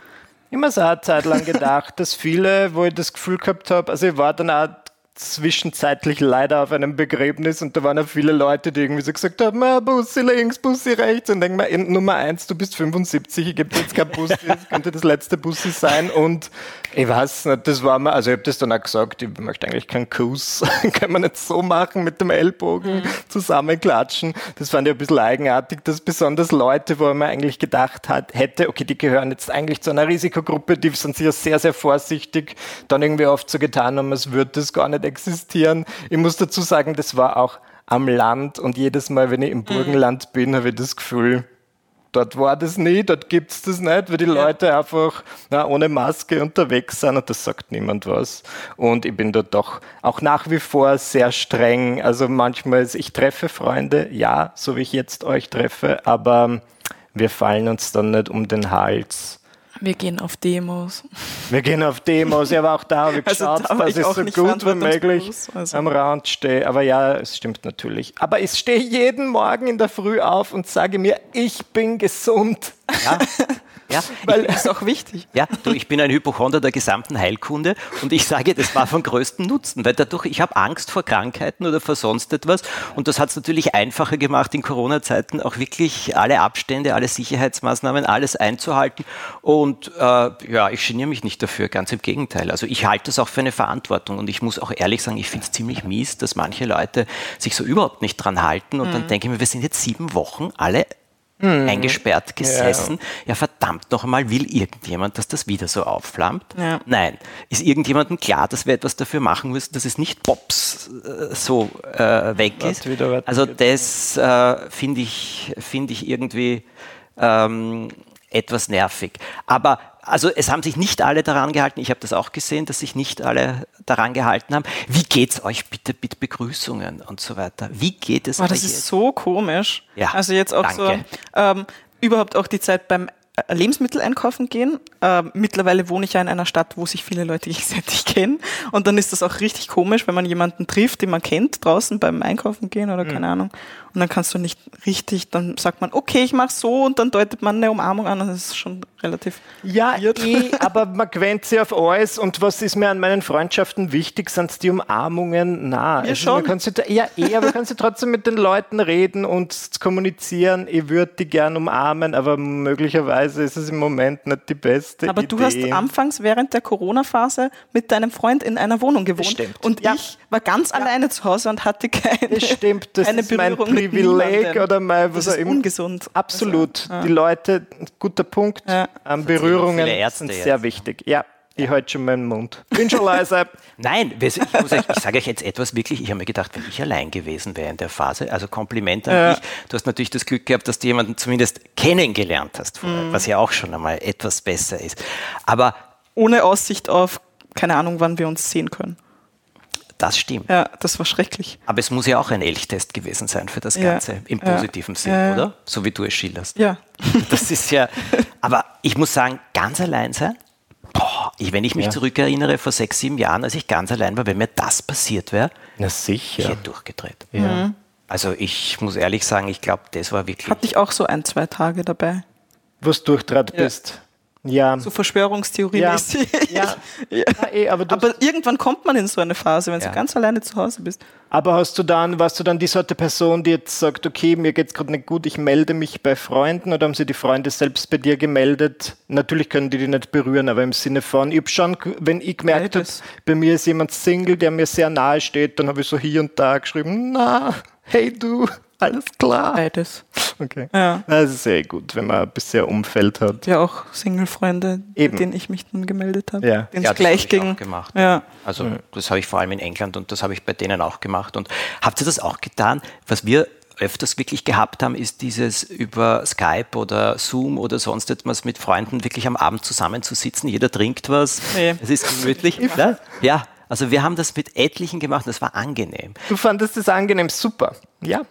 S3: Immer so eine Zeit lang gedacht, dass viele, wo ich das Gefühl gehabt habe, also ich war dann auch zwischenzeitlich leider auf einem Begräbnis und da waren auch viele Leute, die irgendwie so gesagt haben, ah, Bussi links, Bussi rechts. Und denk mir, Nummer eins, du bist 75, ich gebe jetzt kein Bussi, das könnte das letzte Bussi sein. Und ich weiß nicht, das war mir, also ich habe das dann auch gesagt, ich möchte eigentlich keinen Kuss, kann man nicht so machen mit dem Ellbogen zusammenklatschen, das fand ich ein bisschen eigenartig, dass besonders Leute, wo man eigentlich gedacht hat, hätte, okay, die gehören jetzt eigentlich zu einer Risikogruppe, die sind sicher sehr, sehr vorsichtig, dann irgendwie oft so getan haben, als würde das gar nicht existieren. Ich muss dazu sagen, das war auch am Land und jedes Mal, wenn ich im Burgenland bin, habe ich das Gefühl, dort war das nie, dort gibt es das nicht, weil die Leute einfach na, ohne Maske unterwegs sind und das sagt niemand was. Und ich bin dort doch auch nach wie vor sehr streng. Also manchmal, ist- ich treffe Freunde, ja, so wie ich jetzt euch treffe, aber wir fallen uns dann nicht um den Hals.
S2: Wir gehen auf Demos.
S3: Wir gehen auf Demos, ja, aber auch da habe ich
S2: Also
S3: geschaut,
S2: da war
S3: dass
S2: ich
S3: so gut wie möglich
S2: also.
S3: am Rand stehe. Aber ja, es stimmt natürlich. Aber ich stehe jeden Morgen in der Früh auf und sage mir, ich bin gesund.
S1: Ja, ja.
S2: Weil ist auch wichtig.
S1: Ja, du, ich bin ein Hypochonder der gesamten Heilkunde und ich sage, das war von größtem Nutzen, weil dadurch, ich habe Angst vor Krankheiten oder vor sonst etwas und das hat es natürlich einfacher gemacht, in Corona-Zeiten auch wirklich alle Abstände, alle Sicherheitsmaßnahmen, alles einzuhalten und äh, ja, ich geniere mich nicht dafür, ganz im Gegenteil. Also ich halte das auch für eine Verantwortung und ich muss auch ehrlich sagen, ich finde es ziemlich mies, dass manche Leute sich so überhaupt nicht dran halten und dann denke ich mir, wir sind jetzt sieben Wochen alle eingesperrt gesessen. Ja, verdammt noch einmal, will irgendjemand, dass das wieder so aufflammt?
S2: Ja.
S1: Nein. Ist irgendjemandem klar, dass wir etwas dafür machen müssen, dass es nicht pops äh, so äh, weg ist? Also das äh, finde ich, finde ich irgendwie ähm, etwas nervig. Aber also es haben sich nicht alle daran gehalten. Ich habe das auch gesehen, dass sich nicht alle daran gehalten haben. Wie geht's euch bitte mit Begrüßungen und so weiter? Wie geht es
S2: das
S1: euch
S2: ist
S1: jetzt?
S2: so komisch.
S1: Ja,
S2: also jetzt auch
S1: danke.
S2: so ähm, überhaupt auch die Zeit beim Lebensmittel einkaufen gehen. Ähm, mittlerweile wohne ich ja in einer Stadt, wo sich viele Leute gegenseitig kennen. Und dann ist das auch richtig komisch, wenn man jemanden trifft, den man kennt, draußen beim Einkaufen gehen oder
S1: Mhm.
S2: keine Ahnung. Und dann kannst du nicht richtig, dann sagt man, okay, ich mach so und dann deutet man eine Umarmung an das ist schon relativ
S3: Ja, eh, aber man gewöhnt sich auf alles. Und was ist mir an meinen Freundschaften wichtig, sind die Umarmungen. Na,
S2: Ja,
S3: man
S2: schon.
S3: kann sich, ja, eh, aber man kann sich trotzdem mit den Leuten reden und kommunizieren. Ich würde die gern umarmen, aber möglicherweise Möglicherweise ist es im Moment nicht die beste
S2: Aber
S3: Idee.
S2: du hast anfangs während der Corona-Phase mit deinem Freund in einer Wohnung gewohnt.
S3: stimmt.
S2: Und
S3: Ja.
S2: ich war ganz alleine zu Hause und hatte keine,
S3: Das stimmt, das
S2: keine
S3: ist mein
S2: Berührung mit
S3: Privileg oder mein, was
S2: Das
S3: auch
S2: ist
S3: immer.
S2: ungesund.
S3: Absolut. Die Leute, guter Punkt.
S2: Ja.
S3: Ähm, Berührungen sind
S1: jetzt.
S3: sehr wichtig. Ja, ich halte schon meinen Mund. Bin schon leise.
S1: Nein, ich, euch, ich sage euch jetzt etwas wirklich, ich habe mir gedacht, wenn ich allein gewesen wäre in der Phase, also Kompliment an
S2: Ja.
S1: dich, du hast natürlich das Glück gehabt, dass du jemanden zumindest kennengelernt hast, vorher, was ja auch schon einmal etwas besser ist. Aber
S2: Ohne Aussicht auf, keine Ahnung, wann wir uns sehen können.
S1: das stimmt.
S2: Ja, das war schrecklich.
S1: Aber es muss ja auch ein Elchtest gewesen sein für das
S2: Ja.
S1: Ganze, im
S2: Ja.
S1: positiven Sinn,
S2: Ja, ja.
S1: oder? So wie du es schilderst.
S2: Ja.
S1: Das ist ja, aber ich muss sagen, ganz allein sein, ich, wenn ich mich
S3: Ja.
S1: zurückerinnere, vor sechs, sieben Jahren, als ich ganz allein war, wenn mir das passiert wäre,
S3: Na
S1: ich
S3: sicher.
S1: hätte durchgedreht.
S3: Ja.
S1: Also ich muss ehrlich sagen, ich glaube, das war wirklich.
S2: Hatte ich auch so ein, zwei Tage dabei.
S3: Wo du durchtrat
S2: Ja.
S3: bist. Ja.
S2: So Verschwörungstheorie-mäßig.
S3: Ja.
S2: Ja.
S3: Ja, eh, aber,
S2: Aber irgendwann kommt man in so eine Phase, wenn
S1: Ja.
S2: du ganz alleine zu Hause bist.
S3: aber hast du dann, warst du dann die Sorte Person, die jetzt sagt, okay, mir geht's gerade nicht gut, ich melde mich bei Freunden oder haben sie die Freunde selbst bei dir gemeldet? Natürlich können die die nicht berühren, aber im Sinne von, ich hab schon, wenn ich gemerkt habe, bei mir ist jemand Single, der mir sehr nahe steht, dann habe ich so hier und da geschrieben, na, hey du, alles klar.
S2: Beides.
S3: Okay.
S2: Ja.
S3: Das ist sehr gut, wenn man ein bisschen Umfeld hat.
S2: Ja, auch Single-Freunde,
S3: Eben.
S2: mit denen ich mich dann gemeldet habe.
S3: Ja.
S1: Ja,
S2: es
S1: das
S2: gleich
S1: hab ich
S2: ging.
S1: auch gemacht.
S2: Ja.
S1: Also das habe ich vor allem in England und das habe ich bei denen auch gemacht. Und habt ihr das auch getan? Was wir öfters wirklich gehabt haben, ist dieses über Skype oder Zoom oder sonst etwas mit Freunden wirklich am Abend zusammenzusitzen. Jeder trinkt was.
S2: Nee.
S1: Es ist gemütlich. ne? Ja, also wir haben das mit etlichen gemacht das war angenehm.
S3: Du fandest es angenehm, super. Ja.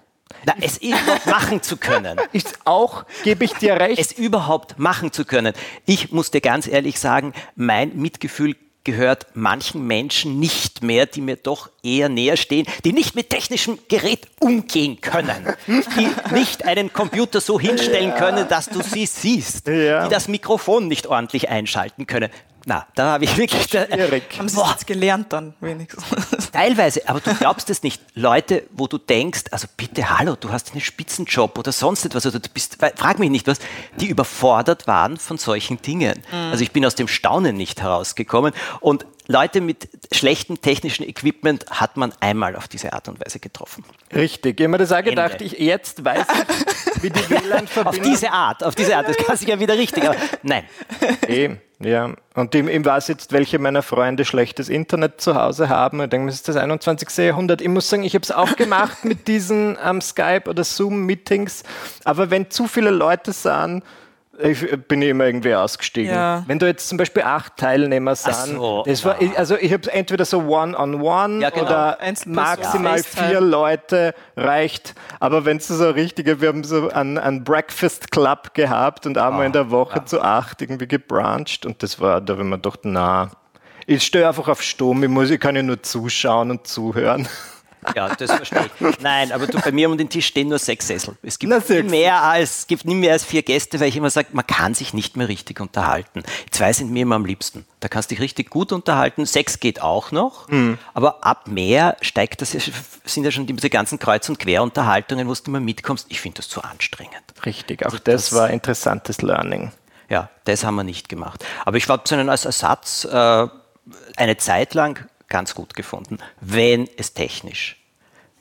S1: Na, es überhaupt machen zu können.
S3: Ich auch, gebe ich dir recht.
S1: es überhaupt machen zu können. Ich muss dir ganz ehrlich sagen, mein Mitgefühl gehört manchen Menschen nicht mehr, die mir doch eher näher stehen, die nicht mit technischem Gerät umgehen können, die nicht einen Computer so hinstellen können, dass du sie siehst,
S3: Ja.
S1: die das Mikrofon nicht ordentlich einschalten können. Na, da habe ich wirklich... Da,
S3: Schwierig.
S2: Haben sie es gelernt dann wenigstens?
S1: Teilweise, aber du glaubst es nicht. Leute, wo du denkst, also bitte, hallo, du hast einen Spitzenjob oder sonst etwas, oder du bist, frag mich nicht was, die überfordert waren von solchen Dingen. Also ich bin aus dem Staunen nicht herausgekommen und Leute mit schlechtem technischen Equipment hat man einmal auf diese Art und Weise getroffen.
S3: Richtig. Ich habe mir das auch gedacht,
S1: Ende.
S3: ich, jetzt weiß ich, wie die
S1: Auf
S3: WLAN-Verbindung
S1: diese Art, auf diese Art, das kann sich ja wieder richtig, aber nein.
S3: Eh, ja. Und ich, ich weiß jetzt, welche meiner Freunde schlechtes Internet zu Hause haben. Ich denke, das ist das 21. Jahrhundert. Ich muss sagen, ich habe es auch gemacht mit diesen ähm, Skype- oder Zoom-Meetings. Aber wenn zu viele Leute sind, ich, bin ich immer irgendwie ausgestiegen.
S2: Ja.
S3: Wenn du jetzt zum Beispiel acht Teilnehmer sind,
S1: so,
S3: das war, also ich habe entweder so One-on-One
S1: Ja, genau.
S3: oder
S2: Einzelperson.
S3: maximal
S2: FaceTime.
S3: vier Leute reicht. Aber wenn es so richtige, wir haben so einen, einen Breakfast Club gehabt und einmal in der Woche zu acht irgendwie gebruncht und das war, da wenn man gedacht, na, ich stehe einfach auf Sturm, ich, muss, ich kann ja nur zuschauen und zuhören.
S1: Ja, das verstehe ich. Nein, aber du, bei mir um den Tisch stehen nur sechs Sessel. Es gibt,
S3: Na,
S1: nie
S3: sechs.
S1: mehr als, es gibt nie mehr als vier Gäste, weil ich immer sage, man kann sich nicht mehr richtig unterhalten. Zwei sind mir immer am liebsten. Da kannst du dich richtig gut unterhalten. Sechs geht auch noch,
S3: Mhm.
S1: aber ab mehr steigt das, sind ja schon diese ganzen Kreuz- und Querunterhaltungen, wo du immer mitkommst. Ich finde das zu anstrengend.
S3: Richtig, auch das,
S1: das-
S3: war interessantes Learning.
S1: Ja, das haben wir nicht gemacht. Aber ich habe es einen als Ersatz äh, eine Zeit lang ganz gut gefunden, wenn es technisch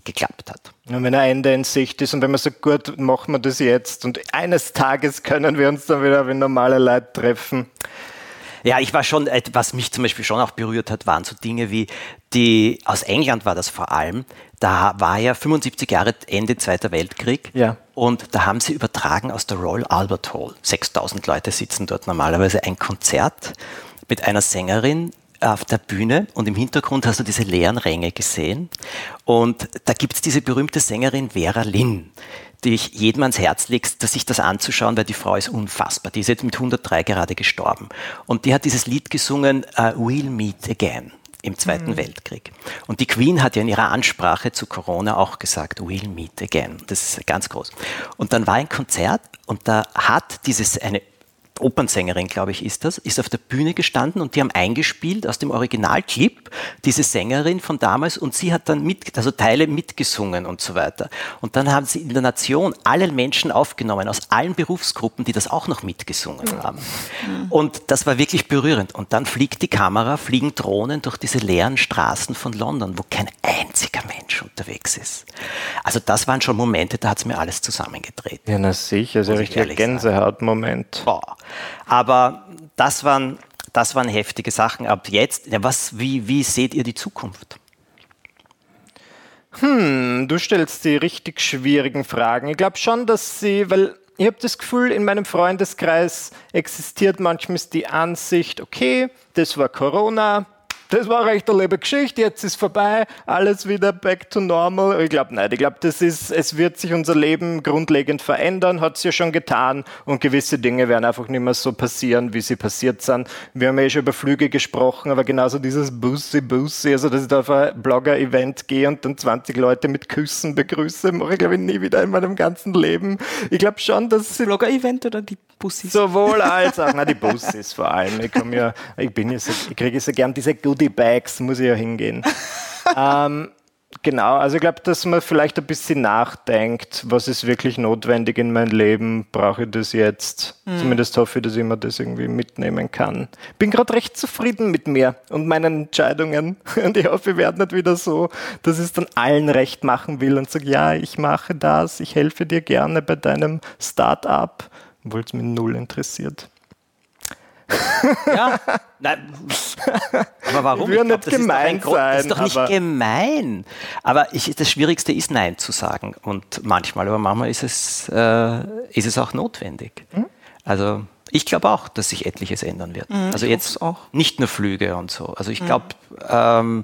S1: geklappt hat.
S3: Und wenn ein Ende in Sicht ist und wenn man sagt, gut, machen wir das jetzt und eines Tages können wir uns dann wieder wie normale Leute treffen.
S1: Ja, ich war schon, äh, was mich zum Beispiel schon auch berührt hat, waren so Dinge wie die, aus England war das vor allem, da war ja 75 Jahre Ende Zweiter Weltkrieg
S3: Ja.
S1: und da haben sie übertragen aus der Royal Albert Hall. 6000 Leute sitzen dort normalerweise ein Konzert mit einer Sängerin auf der Bühne und im Hintergrund hast du diese leeren Ränge gesehen und da gibt es diese berühmte Sängerin Vera Lynn, die ich jedem ans Herz legt, sich das anzuschauen, weil die Frau ist unfassbar. Die ist jetzt mit 103 gerade gestorben. Und die hat dieses Lied gesungen, uh, We'll Meet Again im Zweiten Weltkrieg. Und die Queen hat ja in ihrer Ansprache zu Corona auch gesagt, we'll meet again. Das ist ganz groß. Und dann war ein Konzert und da hat dieses eine Opernsängerin, glaube ich, ist das, ist auf der Bühne gestanden und die haben eingespielt aus dem Originalclip diese Sängerin von damals und sie hat dann mit, also Teile mitgesungen und so weiter. Und dann haben sie in der Nation alle Menschen aufgenommen aus allen Berufsgruppen, die das auch noch mitgesungen haben. Und das war wirklich berührend. Und dann fliegt die Kamera, fliegen Drohnen durch diese leeren Straßen von London, wo kein einziger Mensch unterwegs ist. Also das waren schon Momente, da hat es mir alles zusammengedreht.
S3: Ja, na sicher, das ist ja
S1: Muss ich
S3: richtig. Gänsehautmoment.
S1: Boah. Aber das waren, das waren heftige Sachen. Ab jetzt, ja, was, wie, wie seht ihr die Zukunft?
S3: Du stellst die richtig schwierigen Fragen. Ich glaube schon, dass sie, weil ich habe das Gefühl, in meinem Freundeskreis existiert manchmal die Ansicht, okay, das war Corona, das war recht eine liebe Geschichte, jetzt ist vorbei, alles wieder back to normal. Ich glaube nicht, ich glaube, das ist, es wird sich unser Leben grundlegend verändern, hat es ja schon getan und gewisse Dinge werden einfach nicht mehr so passieren, wie sie passiert sind. Wir haben ja eh schon über Flüge gesprochen, aber genauso dieses Bussi Bussi, also dass ich da auf ein Blogger-Event gehe und dann 20 Leute mit Küssen begrüße, mache ich glaube ich nie wieder in meinem ganzen Leben. Ich glaube schon, dass sie
S2: Blogger-Event oder die Bussis?
S3: Sowohl als auch, na die Bussis vor allem. Ich, ja, ich, bin ja so, ich kriege so gern diese Goodie Bags, muss ich ja hingehen. ähm, genau, also ich glaube, dass man vielleicht ein bisschen nachdenkt, was ist wirklich notwendig in meinem Leben, brauche ich das jetzt? Zumindest hoffe ich, dass ich mir das irgendwie mitnehmen kann. Bin gerade recht zufrieden mit mir und meinen Entscheidungen und ich hoffe, ich werde nicht wieder so, dass ich es dann allen recht machen will und sage, ja, ich mache das, ich helfe dir gerne bei deinem Start-up, obwohl es mich null interessiert.
S1: Ja, nein. Aber warum?
S3: Ich will nicht
S1: das ist doch
S3: gemein
S1: ein Grund- Das ist doch
S3: sein,
S1: nicht
S3: aber-
S1: gemein. Aber ich, das Schwierigste ist, Nein zu sagen. Und manchmal, aber manchmal ist es, äh, ist es auch notwendig.
S3: Hm?
S1: Also ich glaube auch, dass sich etliches ändern wird. also
S2: ich
S1: jetzt
S2: auch.
S1: nicht nur Flüge und so. Also ich glaube, ähm,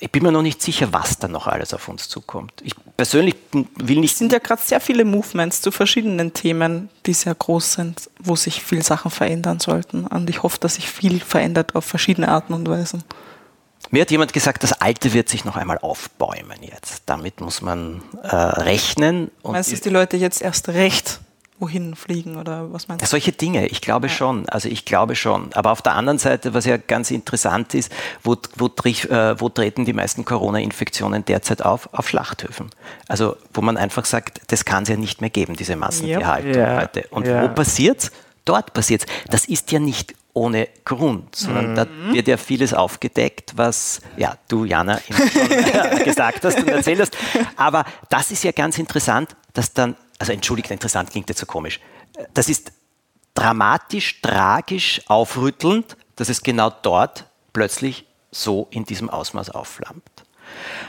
S1: ich bin mir noch nicht sicher, was da noch alles auf uns zukommt. Ich persönlich will nicht
S2: Es sind ja gerade sehr viele Movements zu verschiedenen Themen, die sehr groß sind, wo sich viel Sachen verändern sollten. Und ich hoffe, dass sich viel verändert auf verschiedene Arten und Weisen.
S1: Mir hat jemand gesagt, das Alte wird sich noch einmal aufbäumen jetzt. Damit muss man äh, rechnen. Und
S2: Meinst du, dass die Leute jetzt erst recht wohin fliegen oder was meinst
S1: Ja,
S2: du?
S1: solche Dinge, ich glaube schon. Also ich glaube schon. Aber auf der anderen Seite, was ja ganz interessant ist, wo, wo, äh, wo treten die meisten Corona-Infektionen derzeit auf? Auf Schlachthöfen. Also wo man einfach sagt, das kann es ja nicht mehr geben, diese Massentierhaltung
S3: Ja.
S1: heute. Und
S3: Ja.
S1: wo passiert's? Dort passiert's. Das ist ja nicht ohne Grund, sondern da wird ja vieles aufgedeckt, was ja du, Jana, gesagt hast und erzählt hast. Aber das ist ja ganz interessant, dass dann, also entschuldigt, interessant klingt jetzt so komisch, das ist dramatisch, tragisch, aufrüttelnd, dass es genau dort plötzlich so in diesem Ausmaß aufflammt.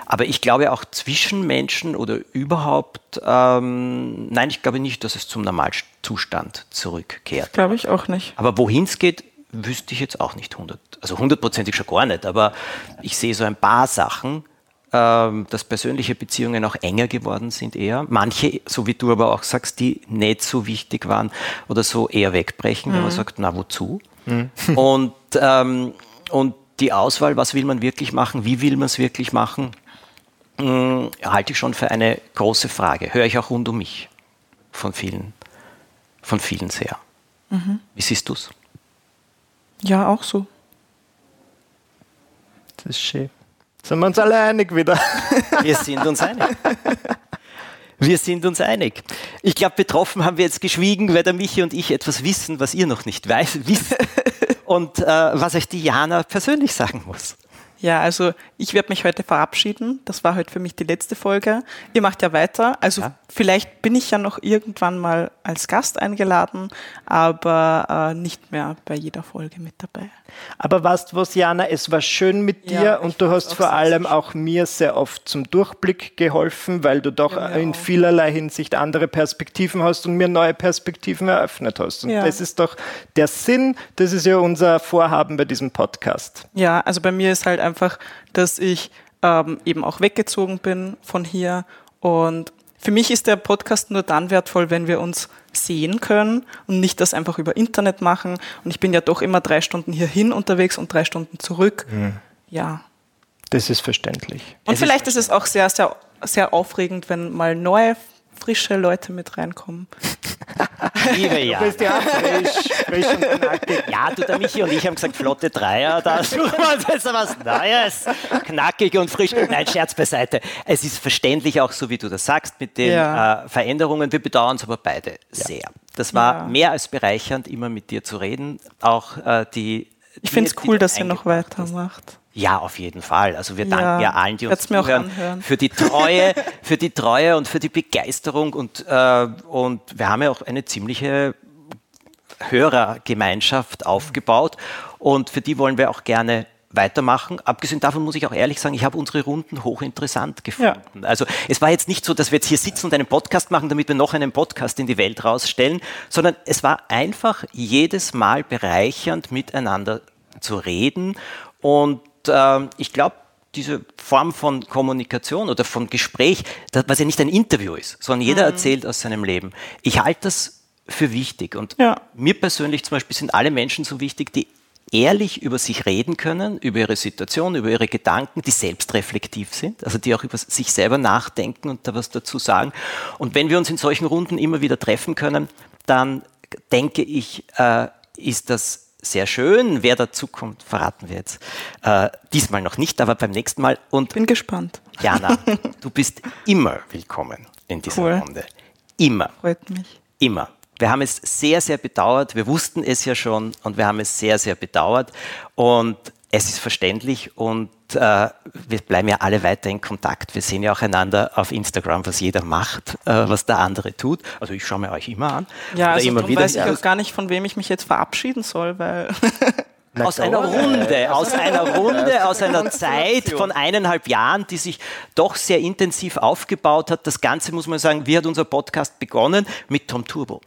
S1: Aber ich glaube auch zwischen Menschen oder überhaupt, ähm, nein, ich glaube nicht, dass es zum Normalzustand zurückkehrt.
S2: Glaube ich auch nicht.
S1: Aber wohin es geht, wüsste ich jetzt auch nicht 100. Also hundertprozentig schon gar nicht, aber ich sehe so ein paar Sachen, dass persönliche Beziehungen auch enger geworden sind eher. Manche, so wie du aber auch sagst, die nicht so wichtig waren oder so eher wegbrechen, wenn man sagt, na wozu? Und, ähm, und die Auswahl, was will man wirklich machen, wie will man es wirklich machen, mh, halte ich schon für eine große Frage. Höre ich auch rund um mich von vielen, von vielen sehr. Wie siehst du es?
S2: Ja, auch so.
S3: Das ist schön. Sind wir uns alle einig wieder?
S1: Wir sind uns einig. Wir sind uns einig. Ich glaube, betroffen haben wir jetzt geschwiegen, weil der Michi und ich etwas wissen, was ihr noch nicht weiß, wisst. Und äh, was euch die Jana persönlich sagen muss.
S2: Ja, also ich werde mich heute verabschieden. Das war heute für mich die letzte Folge. Ihr macht ja weiter. Also
S1: Ja.
S2: Vielleicht bin ich ja noch irgendwann mal als Gast eingeladen, aber äh, nicht mehr bei jeder Folge mit dabei.
S3: Aber weißt du was, Jana, es war schön mit dir
S2: Ja,
S3: und du hast vor allem
S2: sehr
S3: auch mir sehr oft zum Durchblick geholfen, weil du doch
S2: Ja, mir
S3: in
S2: auch.
S3: vielerlei Hinsicht andere Perspektiven hast und mir neue Perspektiven eröffnet hast. Und
S2: Ja.
S3: das ist doch der Sinn, das ist ja unser Vorhaben bei diesem Podcast.
S2: Ja, also bei mir ist halt einfach, dass ich ähm, eben auch weggezogen bin von hier und für mich ist der Podcast nur dann wertvoll, wenn wir uns sehen können und nicht das einfach über Internet machen. Und ich bin ja doch immer drei Stunden hierhin unterwegs und drei Stunden zurück. Ja.
S3: Das ist verständlich.
S2: Und
S1: Es ist
S2: vielleicht ist, es auch sehr, sehr, sehr aufregend, wenn mal neue frische Leute mit reinkommen.
S1: Liebe ja.
S3: Du bist ja frisch, frisch und knackig.
S1: Ja, du, der Michi und ich haben gesagt, flotte Dreier, da suchen wir uns jetzt was Neues. Knackig und frisch. Nein, Scherz beiseite. Es ist verständlich auch so, wie du das sagst, mit den
S2: Ja.
S1: äh, Veränderungen. Wir bedauern es aber beide sehr. Das war
S2: Ja.
S1: mehr als bereichernd, immer mit dir zu reden. Auch äh, die.
S2: Ich finde es cool, dass ihr noch
S1: eingebracht hast. Ja, auf jeden Fall. Also wir
S2: Ja,
S1: danken ja allen, die uns zuhören, für die Treue, für die Treue und für die Begeisterung und äh, und wir haben ja auch eine ziemliche Hörergemeinschaft aufgebaut und für die wollen wir auch gerne weitermachen. Abgesehen davon muss ich auch ehrlich sagen, ich habe unsere Runden hochinteressant gefunden. Also es war jetzt nicht so, dass wir jetzt hier sitzen und einen Podcast machen, damit wir noch einen Podcast in die Welt rausstellen, sondern es war einfach jedes Mal bereichernd, miteinander zu reden. Und ähm, ich glaube, diese Form von Kommunikation oder von Gespräch, das, was ja nicht ein Interview ist, sondern jeder erzählt aus seinem Leben. Ich halte das für wichtig. Und
S2: Ja.
S1: mir persönlich zum Beispiel sind alle Menschen so wichtig, die ehrlich über sich reden können, über ihre Situation, über ihre Gedanken, die selbstreflektiv sind, also die auch über sich selber nachdenken und da was dazu sagen. Und wenn wir uns in solchen Runden immer wieder treffen können, dann denke ich, äh, ist das sehr schön. Wer dazu kommt, verraten wir jetzt. Äh, diesmal noch nicht, aber beim nächsten Mal. Und
S2: Bin gespannt.
S1: Jana, du bist immer willkommen in dieser
S2: Cool.
S1: Runde. Immer.
S2: Freut mich.
S1: Immer. Wir haben es sehr, sehr bedauert. Wir wussten es ja schon und wir haben es sehr, sehr bedauert. Und es ist verständlich und äh, wir bleiben ja alle weiter in Kontakt. Wir sehen ja auch einander auf Instagram, was jeder macht, äh, was der andere tut. Also ich schaue mir euch immer an.
S2: Ja, also
S1: immer wieder.
S2: weiß ich auch gar nicht, von wem ich mich jetzt verabschieden soll, weil
S1: aus einer Runde, aus einer Runde, aus einer Zeit von eineinhalb Jahren, die sich doch sehr intensiv aufgebaut hat. Das Ganze muss man sagen, wie hat unser Podcast begonnen? Mit Tom Turbo.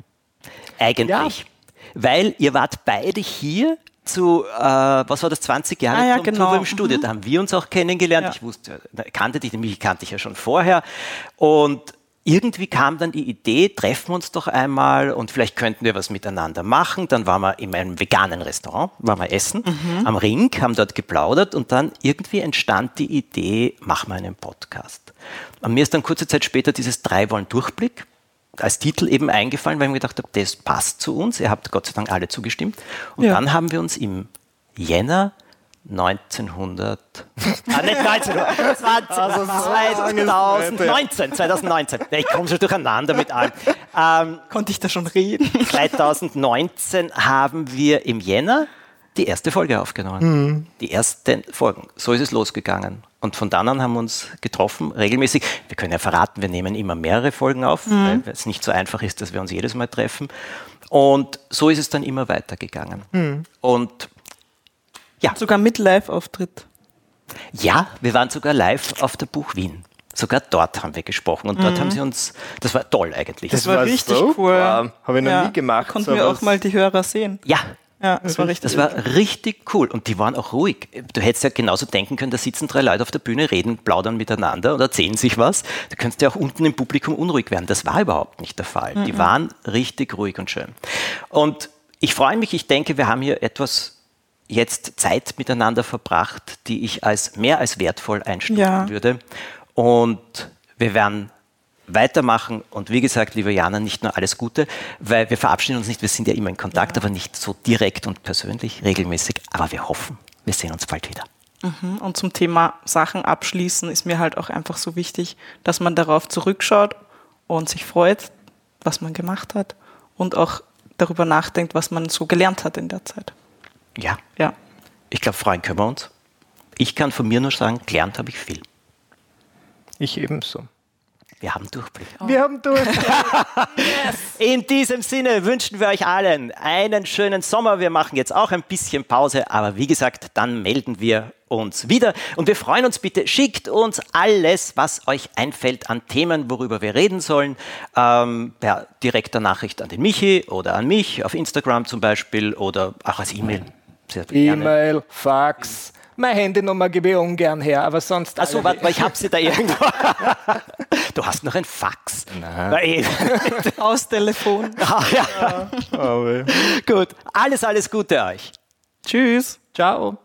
S1: Eigentlich. Weil ihr wart beide hier zu, äh, was war das, 20 Jahre
S2: Ah ja, genau.
S1: Im Studio. Da haben wir uns auch kennengelernt.
S2: Ja.
S1: Ich wusste, kannte dich, mich kannte ich ja schon vorher. Und irgendwie kam dann die Idee, treffen wir uns doch einmal und vielleicht könnten wir was miteinander machen. Dann waren wir in einem veganen Restaurant, waren wir essen, am Ring, haben dort geplaudert und dann irgendwie entstand die Idee, machen wir einen Podcast. Und mir ist dann kurze Zeit später dieses Drei wollen Durchblick als Titel eben eingefallen, weil ich mir gedacht habe, das passt zu uns. Ihr habt Gott sei Dank alle zugestimmt. Und
S2: Ja.
S1: dann haben wir uns im Jänner 1900, ah, nicht 1900, 20, 2019, 2019. Ja, Ich komme schon durcheinander mit allem. Ähm,
S2: konnte ich da schon reden.
S1: 2019 haben wir im Jänner die erste Folge aufgenommen. Die ersten Folgen. So ist es losgegangen. Und von dann an haben wir uns getroffen, regelmäßig. Wir können ja verraten, wir nehmen immer mehrere Folgen auf, weil es nicht so einfach ist, dass wir uns jedes Mal treffen. Und so ist es dann immer weitergegangen. Und
S2: Sogar mit Live-Auftritt.
S1: ja, wir waren sogar live auf der Buch Wien. Sogar dort haben wir gesprochen und dort haben sie uns, das war toll eigentlich.
S2: Das war richtig
S3: so?
S2: cool.
S3: Wow. Habe ich noch nie gemacht.
S2: Konnten wir
S3: sowas.
S2: auch mal die Hörer sehen.
S1: ja,
S2: Ja, das war richtig.
S1: Das war richtig cool und die waren auch ruhig. Du hättest ja genauso denken können, da sitzen drei Leute auf der Bühne, reden, plaudern miteinander und erzählen sich was. Du könntest ja auch unten im Publikum unruhig werden. Das war überhaupt nicht der Fall. Die waren richtig ruhig und schön. Und ich freue mich, ich denke, wir haben hier etwas jetzt Zeit miteinander verbracht, die ich als mehr als wertvoll einstufen
S2: Ja.
S1: würde. Und wir werden weitermachen und wie gesagt, liebe Jana, nicht nur alles Gute, weil wir verabschieden uns nicht, wir sind ja immer in Kontakt, aber nicht so direkt und persönlich, regelmäßig, aber wir hoffen, wir sehen uns bald wieder.
S2: Und zum Thema Sachen abschließen ist mir halt auch einfach so wichtig, dass man darauf zurückschaut und sich freut, was man gemacht hat und auch darüber nachdenkt, was man so gelernt hat in der Zeit.
S1: Ja,
S2: Ja.
S1: ich glaube, freuen können wir uns. Ich kann von mir nur sagen, gelernt habe ich viel.
S3: Ich ebenso.
S1: Wir haben Durchblick.
S3: Wir haben durch.
S1: In diesem Sinne wünschen wir euch allen einen schönen Sommer. Wir machen jetzt auch ein bisschen Pause, aber wie gesagt, dann melden wir uns wieder. Und wir freuen uns bitte, schickt uns alles, was euch einfällt an Themen, worüber wir reden sollen, ähm, per direkter Nachricht an den Michi oder an mich, auf Instagram zum Beispiel oder auch als E-Mail.
S3: E-Mail, Fax. Meine Handynummer gebe ich ungern her, aber sonst.
S1: Achso,
S3: alle-
S1: warte mal, ich hab sie da irgendwo. Du hast noch ein Fax. Nein.
S2: Aus Telefon.
S1: Ah, ja.
S3: Oh, weh.
S1: Gut, alles, alles Gute euch.
S2: Tschüss.
S3: Ciao.